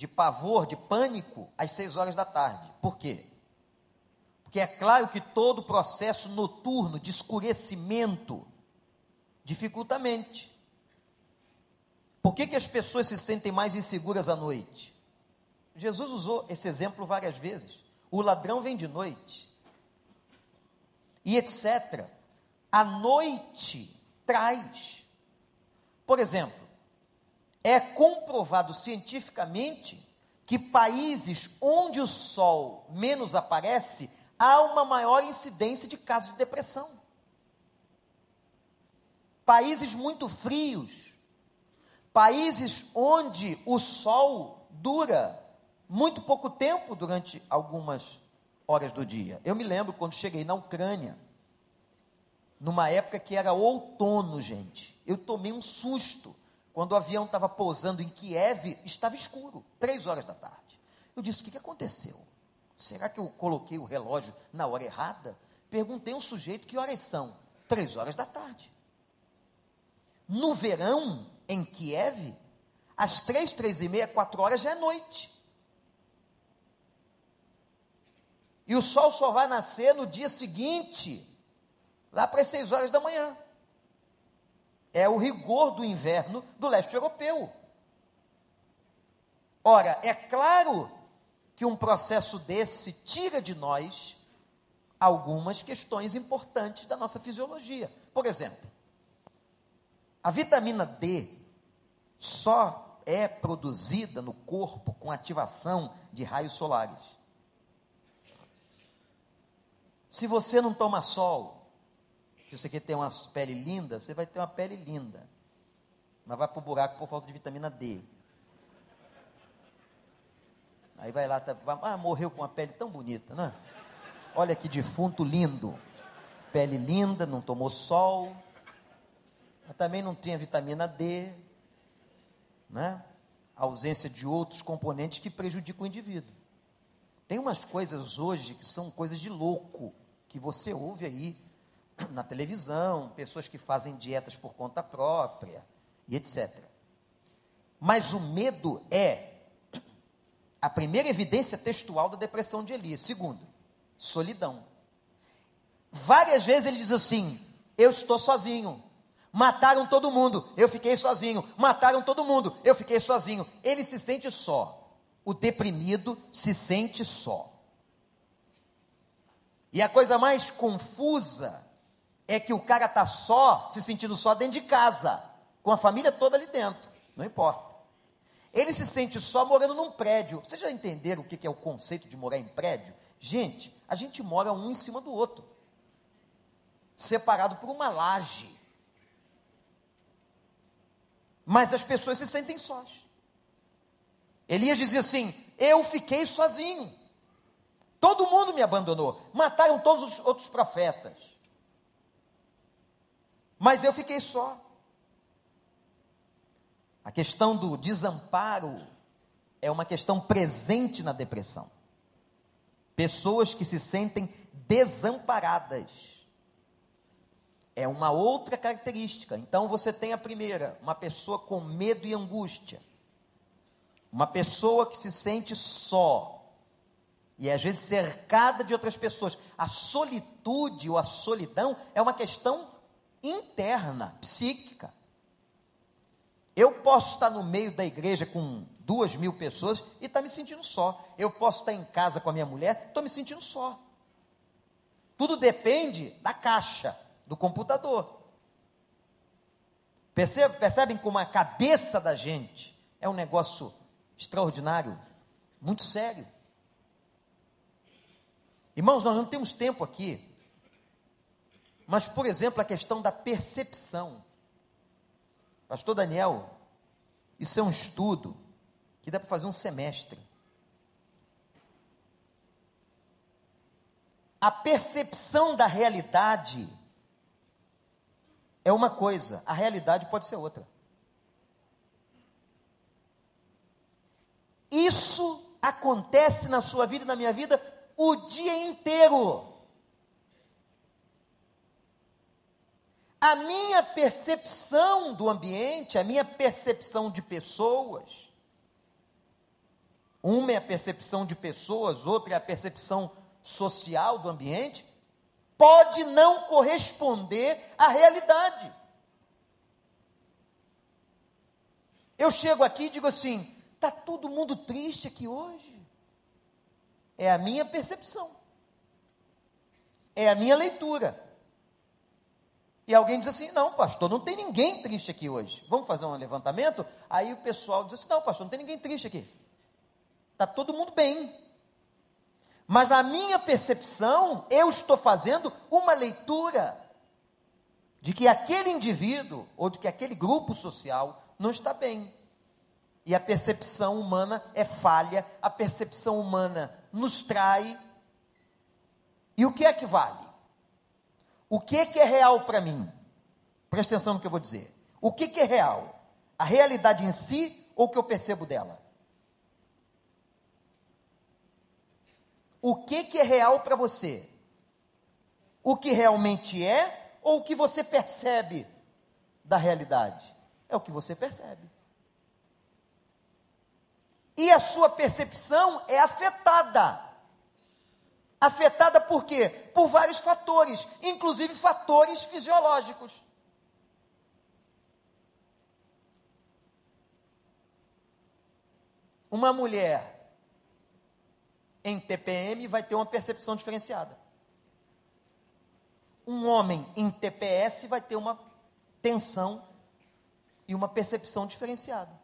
de pavor, de pânico, às seis horas da tarde. Por quê? Porque é claro que todo processo noturno de escurecimento dificulta a mente. Por que, que as pessoas se sentem mais inseguras à noite? Jesus usou esse exemplo várias vezes. O ladrão vem de noite. E etc. A noite traz. Por exemplo, é comprovado cientificamente que países onde o sol menos aparece há uma maior incidência de casos de depressão. Países muito frios, países onde o sol dura muito pouco tempo durante algumas horas do dia. Eu me lembro quando cheguei na Ucrânia, numa época que era outono, gente. Eu tomei um susto quando o avião estava pousando em Kiev, estava escuro, três horas da tarde. Eu disse: o que, que aconteceu? Será que eu coloquei o relógio na hora errada? Perguntei a um sujeito que horas são. Três horas da tarde. No verão, em Kiev, às três, três e meia, quatro horas já é noite. E o sol só vai nascer no dia seguinte, lá para as seis horas da manhã. É o rigor do inverno do leste europeu. Ora, é claro que um processo desse tira de nós algumas questões importantes da nossa fisiologia. Por exemplo, a vitamina D só é produzida no corpo com ativação de raios solares. Se você não toma sol, se você quer ter uma pele linda, você vai ter uma pele linda. Mas vai para o buraco por falta de vitamina D. Aí vai lá, tá, ah, morreu com uma pele tão bonita, né? Olha que defunto lindo. Pele linda, não tomou sol, mas também não tinha vitamina D, né? A ausência de outros componentes que prejudicam o indivíduo. Tem umas coisas hoje que são coisas de louco, que você ouve aí na televisão, pessoas que fazem dietas por conta própria e etc. Mas o medo é a primeira evidência textual da depressão de Elias. Segundo, solidão. Várias vezes ele diz assim: Eu estou sozinho. Mataram todo mundo, eu fiquei sozinho. Mataram todo mundo, eu fiquei sozinho. Ele se sente só. O deprimido se sente só. E a coisa mais confusa é que o cara está só, se sentindo só dentro de casa, com a família toda ali dentro. Não importa. Ele se sente só morando num prédio. Vocês já entenderam o que é o conceito de morar em prédio? Gente, a gente mora um em cima do outro, separado por uma laje. Mas as pessoas se sentem sós. Elias dizia assim: Eu fiquei sozinho. Todo mundo me abandonou. Mataram todos os outros profetas. Mas eu fiquei só. A questão do desamparo é uma questão presente na depressão. Pessoas que se sentem desamparadas. É uma outra característica. Então você tem a primeira, uma pessoa com medo e angústia. Uma pessoa que se sente só. E às vezes cercada de outras pessoas. A solitude ou a solidão é uma questão interna, psíquica. Eu posso estar no meio da igreja com duas mil pessoas e estar tá me sentindo só. Eu posso estar em casa com a minha mulher, estou me sentindo só. Tudo depende da caixa, do computador. Percebe, percebem como a cabeça da gente é um negócio extraordinário, muito sério. Irmãos, nós não temos tempo aqui, mas, por exemplo, a questão da percepção. Pastor Daniel, isso é um estudo que dá para fazer um semestre. a percepção da realidade é uma coisa, a realidade pode ser outra. Isso acontece na sua vida e na minha vida o dia inteiro. A minha percepção do ambiente, a minha percepção de pessoas, uma é a percepção de pessoas, outra é a percepção social do ambiente, pode não corresponder à realidade. Eu chego aqui e digo assim: está todo mundo triste aqui hoje. É a minha percepção, é a minha leitura. E alguém diz assim: não, pastor, não tem ninguém triste aqui hoje. Vamos fazer um levantamento? Aí o pessoal diz assim: não, pastor, não tem ninguém triste aqui. Está todo mundo bem. Mas na minha percepção, eu estou fazendo uma leitura de que aquele indivíduo ou de que aquele grupo social não está bem. E a percepção humana é falha, a percepção humana nos trai. E o que é que vale? O que, que é real para mim? Presta atenção no que eu vou dizer. O que, que é real? A realidade em si ou o que eu percebo dela? O que, que é real para você? O que realmente é ou o que você percebe da realidade? É o que você percebe. E a sua percepção é afetada Afetada por quê? Por vários fatores, inclusive fatores fisiológicos. Uma mulher em TPM vai ter uma percepção diferenciada. Um homem em TPS vai ter uma tensão e uma percepção diferenciada.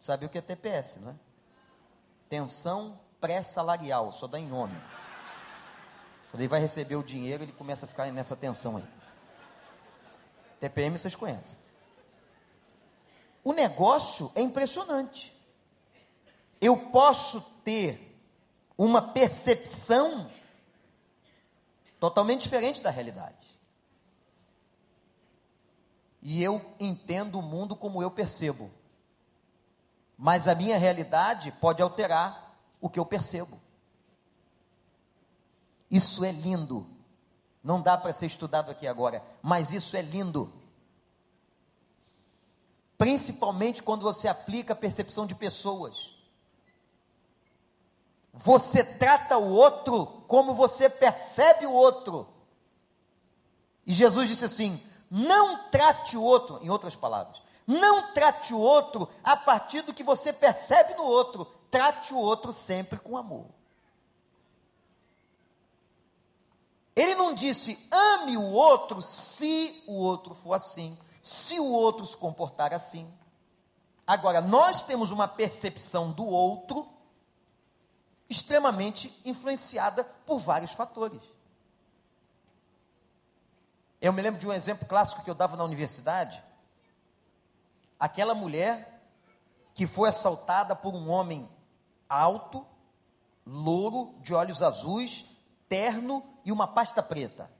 Sabe o que é TPS, não é? Tensão pré-salarial, só dá em nome. Quando ele vai receber o dinheiro, ele começa a ficar nessa tensão aí. TPM vocês conhecem. O negócio é impressionante. Eu posso ter uma percepção totalmente diferente da realidade. E eu entendo o mundo como eu percebo. Mas a minha realidade pode alterar o que eu percebo. Isso é lindo. Não dá para ser estudado aqui agora, mas isso é lindo. Principalmente quando você aplica a percepção de pessoas. Você trata o outro como você percebe o outro. E Jesus disse assim: não trate o outro, em outras palavras, não trate o outro a partir do que você percebe no outro, trate o outro sempre com amor. Ele não disse ame o outro se o outro for assim, se o outro se comportar assim. Agora, nós temos uma percepção do outro extremamente influenciada por vários fatores. Eu me lembro de um exemplo clássico que eu dava na universidade. Aquela mulher que foi assaltada por um homem alto, louro, de olhos azuis, terno e uma pasta preta.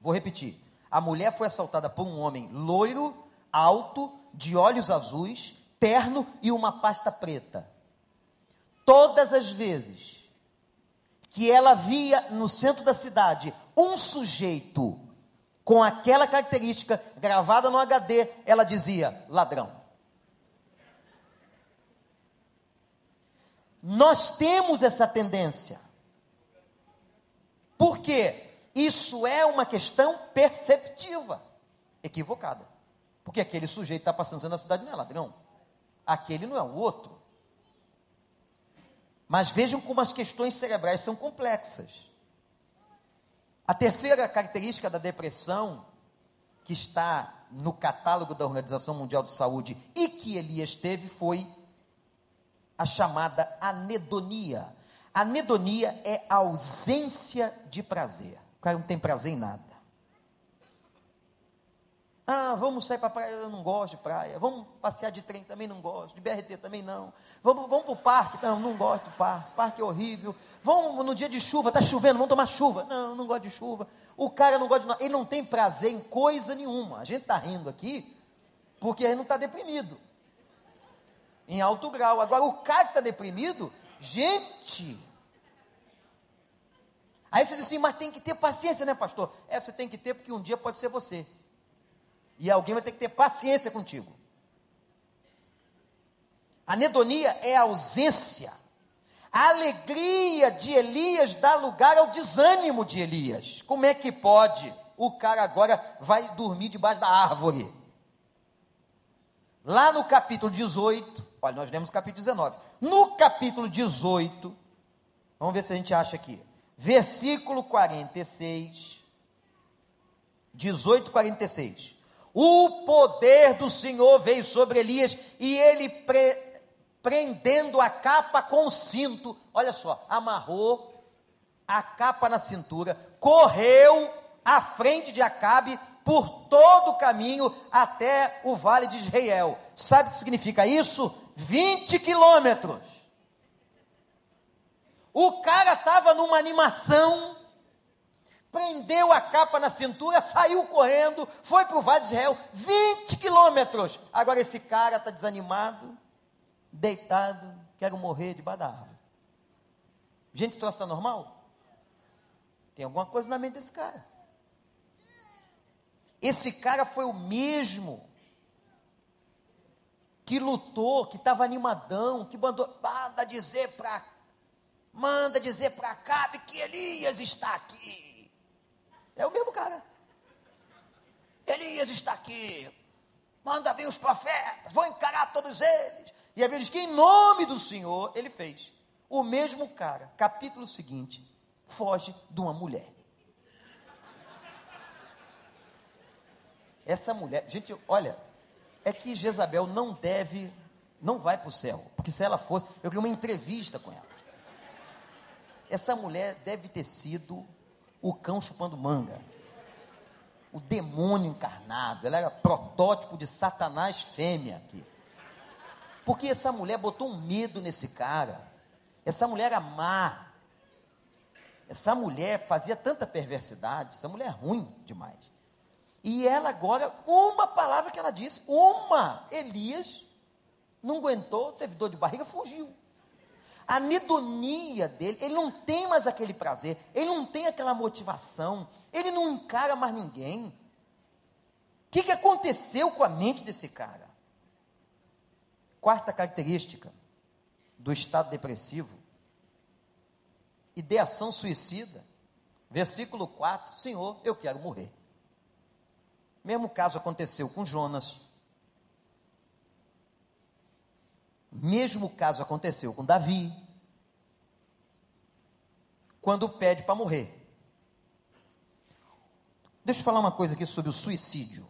Vou repetir. A mulher foi assaltada por um homem loiro, alto, de olhos azuis, terno e uma pasta preta. Todas as vezes que ela via no centro da cidade um sujeito com aquela característica gravada no HD, ela dizia: ladrão. Nós temos essa tendência. Por quê? Isso é uma questão perceptiva, equivocada. Porque aquele sujeito está passando na cidade não é ladrão. Aquele não é o outro. Mas vejam como as questões cerebrais são complexas. A terceira característica da depressão, que está no catálogo da Organização Mundial de Saúde e que Elias teve, foi a chamada anedonia. Anedonia é ausência de prazer. O cara não tem prazer em nada. Ah, vamos sair para praia, eu não gosto de praia. Vamos passear de trem, também não gosto. De BRT também não. Vamos, vamos para o parque, não, não gosto do parque. Parque é horrível. Vamos no dia de chuva, está chovendo, vamos tomar chuva. Não, não gosto de chuva. O cara não gosta de. Ele não tem prazer em coisa nenhuma. A gente está rindo aqui porque ele não está deprimido. Em alto grau. Agora, o cara que está deprimido, gente. Aí você diz assim, mas tem que ter paciência, né, pastor? É, você tem que ter, porque um dia pode ser você. E alguém vai ter que ter paciência contigo. Anedonia é ausência. A alegria de Elias dá lugar ao desânimo de Elias. Como é que pode? O cara agora vai dormir debaixo da árvore. Lá no capítulo 18, olha, nós lemos capítulo 19. No capítulo 18, vamos ver se a gente acha aqui. Versículo 46. 18, 46. O poder do Senhor veio sobre Elias e ele pre, prendendo a capa com o cinto, olha só, amarrou a capa na cintura, correu à frente de Acabe por todo o caminho até o vale de Israel. Sabe o que significa isso? 20 quilômetros. O cara estava numa animação prendeu a capa na cintura, saiu correndo, foi para o Vale de Israel, 20 quilômetros. Agora esse cara está desanimado, deitado, quero morrer debaixo da árvore. Gente, troço está normal? Tem alguma coisa na mente desse cara. Esse cara foi o mesmo que lutou, que estava animadão, que mandou, manda dizer para manda dizer para Acabe que Elias está aqui. É o mesmo cara. Elias está aqui. Manda vir os profetas. Vou encarar todos eles. E a Bíblia diz que em nome do Senhor ele fez. O mesmo cara, capítulo seguinte, foge de uma mulher. Essa mulher, gente, olha, é que Jezabel não deve, não vai para o céu, porque se ela fosse, eu queria uma entrevista com ela. Essa mulher deve ter sido o cão chupando manga. O demônio encarnado, ela era protótipo de Satanás fêmea aqui. Porque essa mulher botou um medo nesse cara. Essa mulher era má. Essa mulher fazia tanta perversidade. Essa mulher é ruim demais. E ela agora, uma palavra que ela disse, uma, Elias, não aguentou, teve dor de barriga, fugiu a anedonia dele, ele não tem mais aquele prazer, ele não tem aquela motivação, ele não encara mais ninguém. O que, que aconteceu com a mente desse cara? Quarta característica do estado depressivo, ideação suicida. Versículo 4: Senhor, eu quero morrer. Mesmo caso aconteceu com Jonas. Mesmo caso aconteceu com Davi, quando pede para morrer. Deixa eu falar uma coisa aqui sobre o suicídio.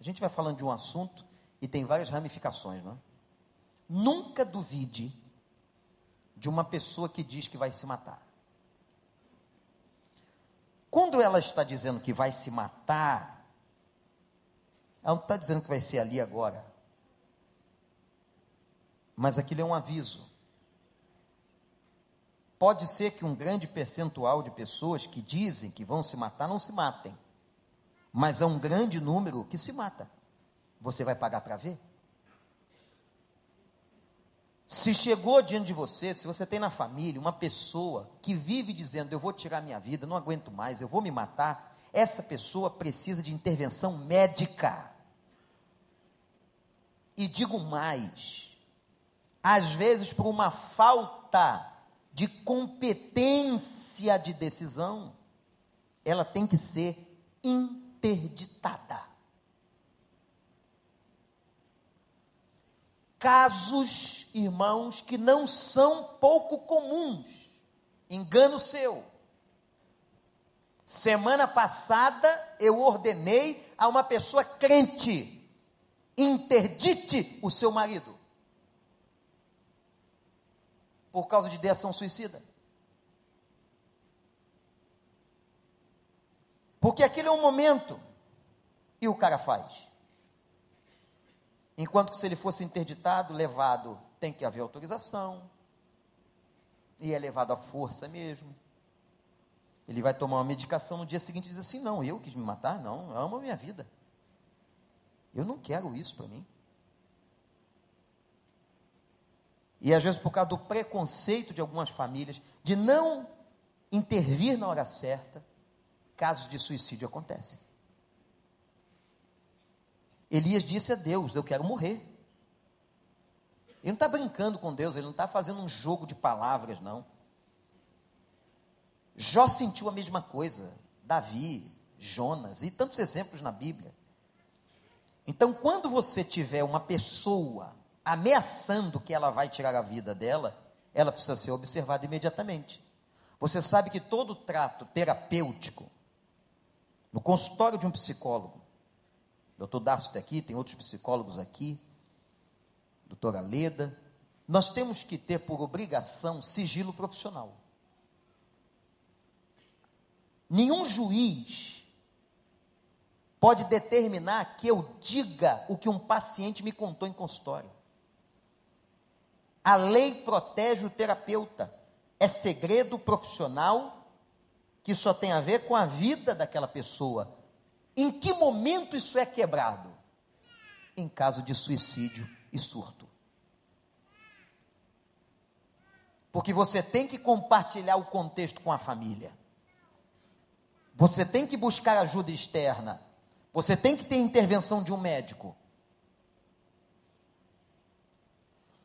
A gente vai falando de um assunto e tem várias ramificações, não é? Nunca duvide de uma pessoa que diz que vai se matar. Quando ela está dizendo que vai se matar, ela não está dizendo que vai ser ali agora. Mas aquilo é um aviso. Pode ser que um grande percentual de pessoas que dizem que vão se matar não se matem, mas é um grande número que se mata. Você vai pagar para ver? Se chegou diante de você, se você tem na família uma pessoa que vive dizendo: Eu vou tirar minha vida, não aguento mais, eu vou me matar, essa pessoa precisa de intervenção médica. E digo mais, às vezes por uma falta de competência de decisão, ela tem que ser interditada. Casos, irmãos, que não são pouco comuns. Engano seu. Semana passada eu ordenei a uma pessoa crente: interdite o seu marido por causa de ideação suicida. Porque aquele é um momento E o cara faz. Enquanto que se ele fosse interditado, levado, tem que haver autorização. E é levado à força mesmo. Ele vai tomar uma medicação no dia seguinte e diz assim: Não, eu quis me matar? Não, eu amo a minha vida. Eu não quero isso para mim. E às vezes por causa do preconceito de algumas famílias, de não intervir na hora certa, casos de suicídio acontecem. Elias disse a Deus: Eu quero morrer. Ele não está brincando com Deus, ele não está fazendo um jogo de palavras, não. Jó sentiu a mesma coisa, Davi, Jonas e tantos exemplos na Bíblia. Então, quando você tiver uma pessoa ameaçando que ela vai tirar a vida dela, ela precisa ser observada imediatamente. Você sabe que todo trato terapêutico, no consultório de um psicólogo, doutor Darcio está aqui, tem outros psicólogos aqui, doutora Leda, nós temos que ter por obrigação sigilo profissional. Nenhum juiz pode determinar que eu diga o que um paciente me contou em consultório. A lei protege o terapeuta. É segredo profissional que só tem a ver com a vida daquela pessoa. Em que momento isso é quebrado? Em caso de suicídio e surto. Porque você tem que compartilhar o contexto com a família. Você tem que buscar ajuda externa. Você tem que ter intervenção de um médico.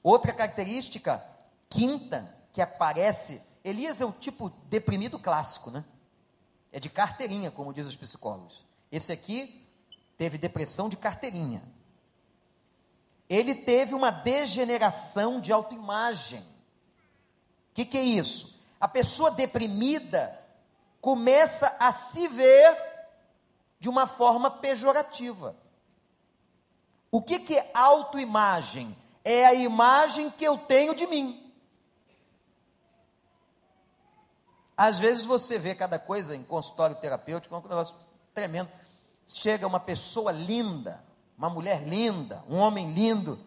Outra característica, quinta, que aparece, Elias é o tipo deprimido clássico, né? É de carteirinha, como dizem os psicólogos. Esse aqui teve depressão de carteirinha. Ele teve uma degeneração de autoimagem. O que, que é isso? A pessoa deprimida começa a se ver de uma forma pejorativa. O que, que é autoimagem? É a imagem que eu tenho de mim. Às vezes você vê cada coisa em consultório terapêutico, é um negócio tremendo. Chega uma pessoa linda, uma mulher linda, um homem lindo,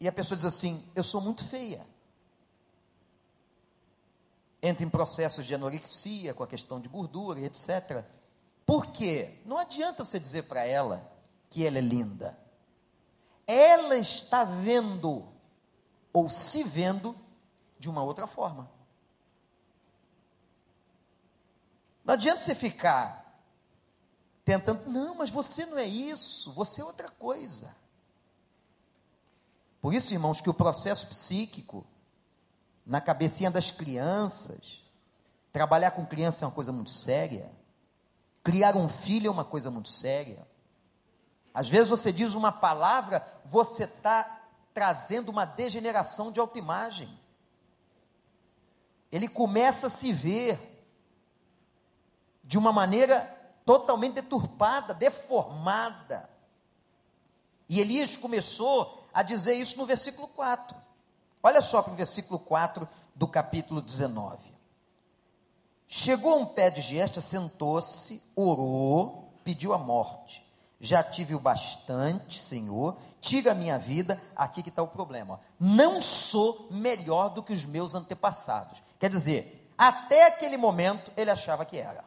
e a pessoa diz assim: Eu sou muito feia entra em processos de anorexia, com a questão de gordura etc. Por quê? Não adianta você dizer para ela que ela é linda. Ela está vendo ou se vendo de uma outra forma. Não adianta você ficar tentando, não, mas você não é isso, você é outra coisa. Por isso, irmãos, que o processo psíquico na cabecinha das crianças. Trabalhar com criança é uma coisa muito séria. Criar um filho é uma coisa muito séria. Às vezes você diz uma palavra, você está trazendo uma degeneração de autoimagem. Ele começa a se ver de uma maneira totalmente deturpada, deformada. E Elias começou a dizer isso no versículo 4. Olha só para o versículo 4 do capítulo 19. Chegou a um pé de gesta, sentou-se, orou, pediu a morte. Já tive o bastante, Senhor, tira a minha vida. Aqui que está o problema. Não sou melhor do que os meus antepassados. Quer dizer, até aquele momento ele achava que era.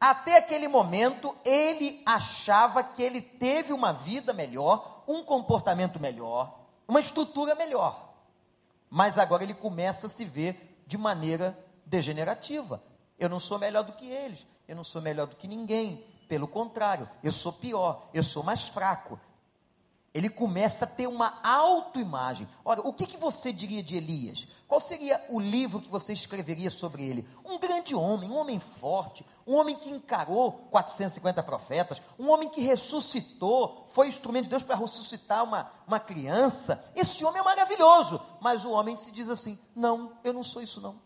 Até aquele momento, ele achava que ele teve uma vida melhor, um comportamento melhor, uma estrutura melhor. Mas agora ele começa a se ver de maneira degenerativa. Eu não sou melhor do que eles, eu não sou melhor do que ninguém. Pelo contrário, eu sou pior, eu sou mais fraco, ele começa a ter uma autoimagem. Ora, o que, que você diria de Elias? Qual seria o livro que você escreveria sobre ele? Um grande homem, um homem forte, um homem que encarou 450 profetas, um homem que ressuscitou, foi instrumento de Deus para ressuscitar uma, uma criança. Esse homem é maravilhoso, mas o homem se diz assim: não, eu não sou isso não.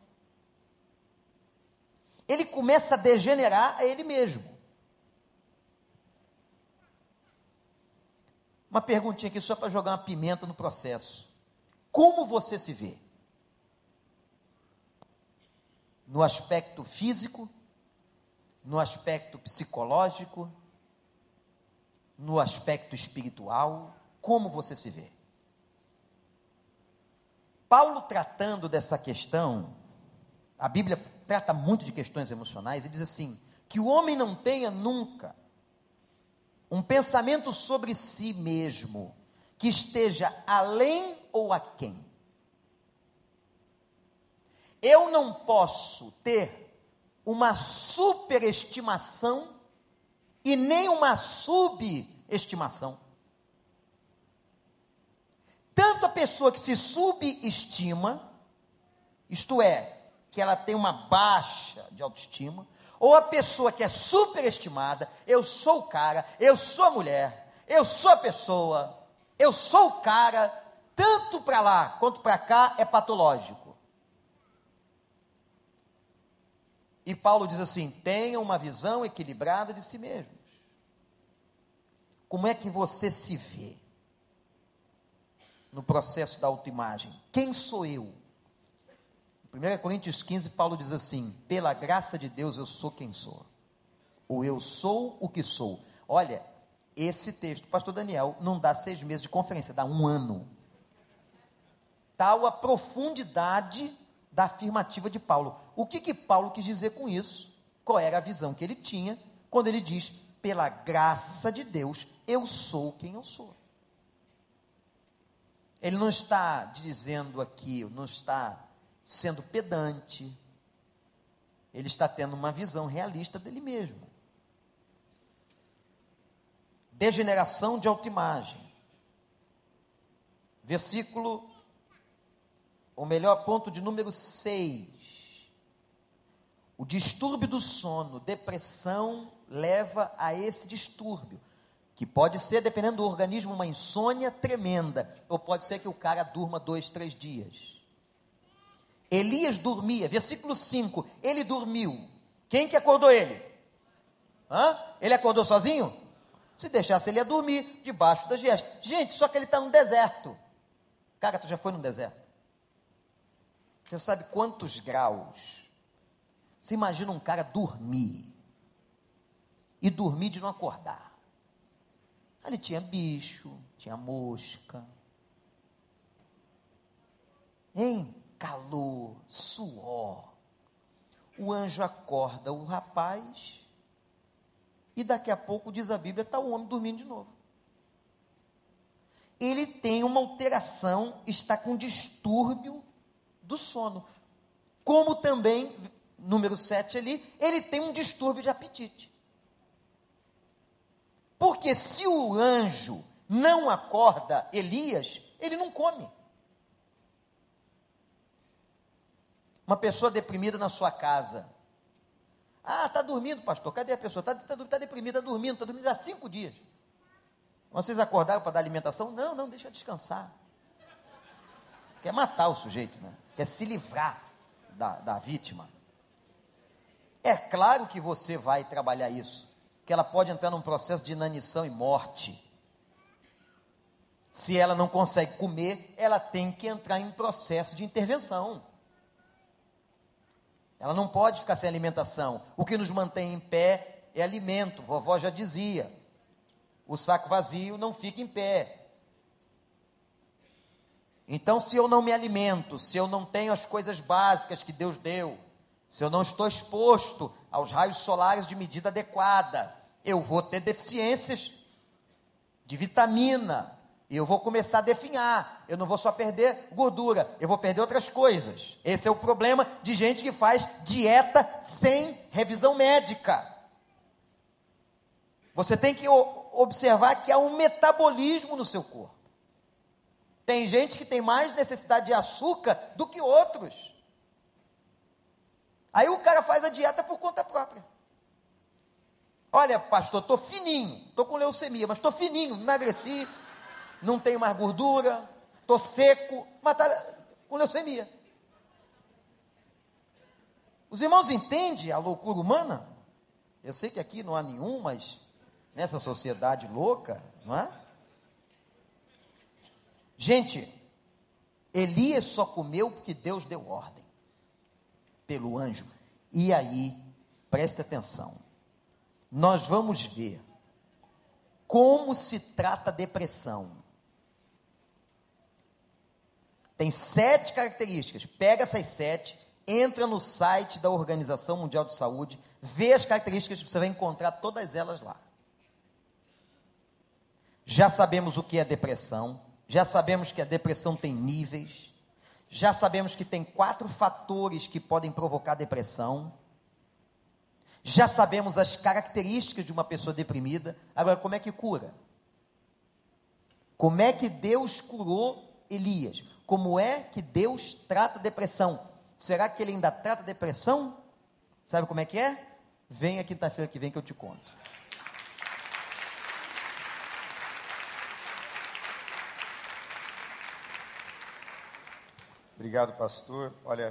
Ele começa a degenerar a ele mesmo. Uma perguntinha aqui só para jogar uma pimenta no processo. Como você se vê? No aspecto físico, no aspecto psicológico, no aspecto espiritual, como você se vê? Paulo tratando dessa questão, a Bíblia trata muito de questões emocionais e diz assim: que o homem não tenha nunca um pensamento sobre si mesmo que esteja além ou aquém. Eu não posso ter uma superestimação e nem uma subestimação. Tanto a pessoa que se subestima, isto é, que ela tem uma baixa de autoestima, ou a pessoa que é superestimada, eu sou o cara, eu sou a mulher, eu sou a pessoa, eu sou o cara, tanto para lá quanto para cá é patológico. E Paulo diz assim: tenha uma visão equilibrada de si mesmos. Como é que você se vê no processo da autoimagem? Quem sou eu? 1 Coríntios 15, Paulo diz assim: pela graça de Deus eu sou quem sou, ou eu sou o que sou. Olha, esse texto, pastor Daniel, não dá seis meses de conferência, dá um ano. Tal a profundidade da afirmativa de Paulo. O que que Paulo quis dizer com isso? Qual era a visão que ele tinha quando ele diz: pela graça de Deus, eu sou quem eu sou. Ele não está dizendo aqui, não está sendo pedante, ele está tendo uma visão realista dele mesmo. Degeneração de autoimagem. Versículo, ou melhor, ponto de número 6. O distúrbio do sono, depressão, leva a esse distúrbio. Que pode ser, dependendo do organismo, uma insônia tremenda. Ou pode ser que o cara durma dois, três dias. Elias dormia, versículo 5, ele dormiu. Quem que acordou ele? Hã? Ele acordou sozinho? Se deixasse, ele ia dormir debaixo das gestes. Gente, só que ele está no deserto. Cara, tu já foi no deserto? Você sabe quantos graus? Você imagina um cara dormir e dormir de não acordar. Ali tinha bicho, tinha mosca. Hein? Calor, suor. O anjo acorda o rapaz e daqui a pouco, diz a Bíblia, está o homem dormindo de novo. Ele tem uma alteração, está com distúrbio do sono. Como também, número 7 ali, ele tem um distúrbio de apetite. Porque se o anjo não acorda Elias, ele não come. Uma pessoa deprimida na sua casa. Ah, está dormindo, pastor. Cadê a pessoa? Está tá, tá deprimida, está dormindo, está dormindo já cinco dias. Vocês acordaram para dar alimentação? Não, não, deixa descansar. Quer matar o sujeito, né? quer se livrar da, da vítima. É claro que você vai trabalhar isso, que ela pode entrar num processo de inanição e morte. Se ela não consegue comer, ela tem que entrar em processo de intervenção. Ela não pode ficar sem alimentação. O que nos mantém em pé é alimento. Vovó já dizia: o saco vazio não fica em pé. Então, se eu não me alimento, se eu não tenho as coisas básicas que Deus deu, se eu não estou exposto aos raios solares de medida adequada, eu vou ter deficiências de vitamina, e eu vou começar a definhar. Eu não vou só perder gordura, eu vou perder outras coisas. Esse é o problema de gente que faz dieta sem revisão médica. Você tem que observar que há um metabolismo no seu corpo. Tem gente que tem mais necessidade de açúcar do que outros. Aí o cara faz a dieta por conta própria. Olha, pastor, estou fininho, estou com leucemia, mas estou fininho, emagreci, não tenho mais gordura, estou seco, mas está com leucemia. Os irmãos entendem a loucura humana? Eu sei que aqui não há nenhum, mas nessa sociedade louca, não é? Gente, Elias só comeu porque Deus deu ordem pelo anjo. E aí, preste atenção. nós vamos ver como se trata a depressão. Tem sete características. Pega essas sete, entra no site da Organização Mundial de Saúde, vê as características, você vai encontrar todas elas lá. Já sabemos o que é depressão, já sabemos que a depressão tem níveis, já sabemos que tem quatro fatores que podem provocar depressão. Já sabemos as características de uma pessoa deprimida. Agora, como é que cura? Como é que Deus curou Elias? Como é que Deus trata depressão? Será que ele ainda trata depressão? Sabe como é que é? Venha quinta-feira que vem que eu te conto. Obrigado, pastor. Olha,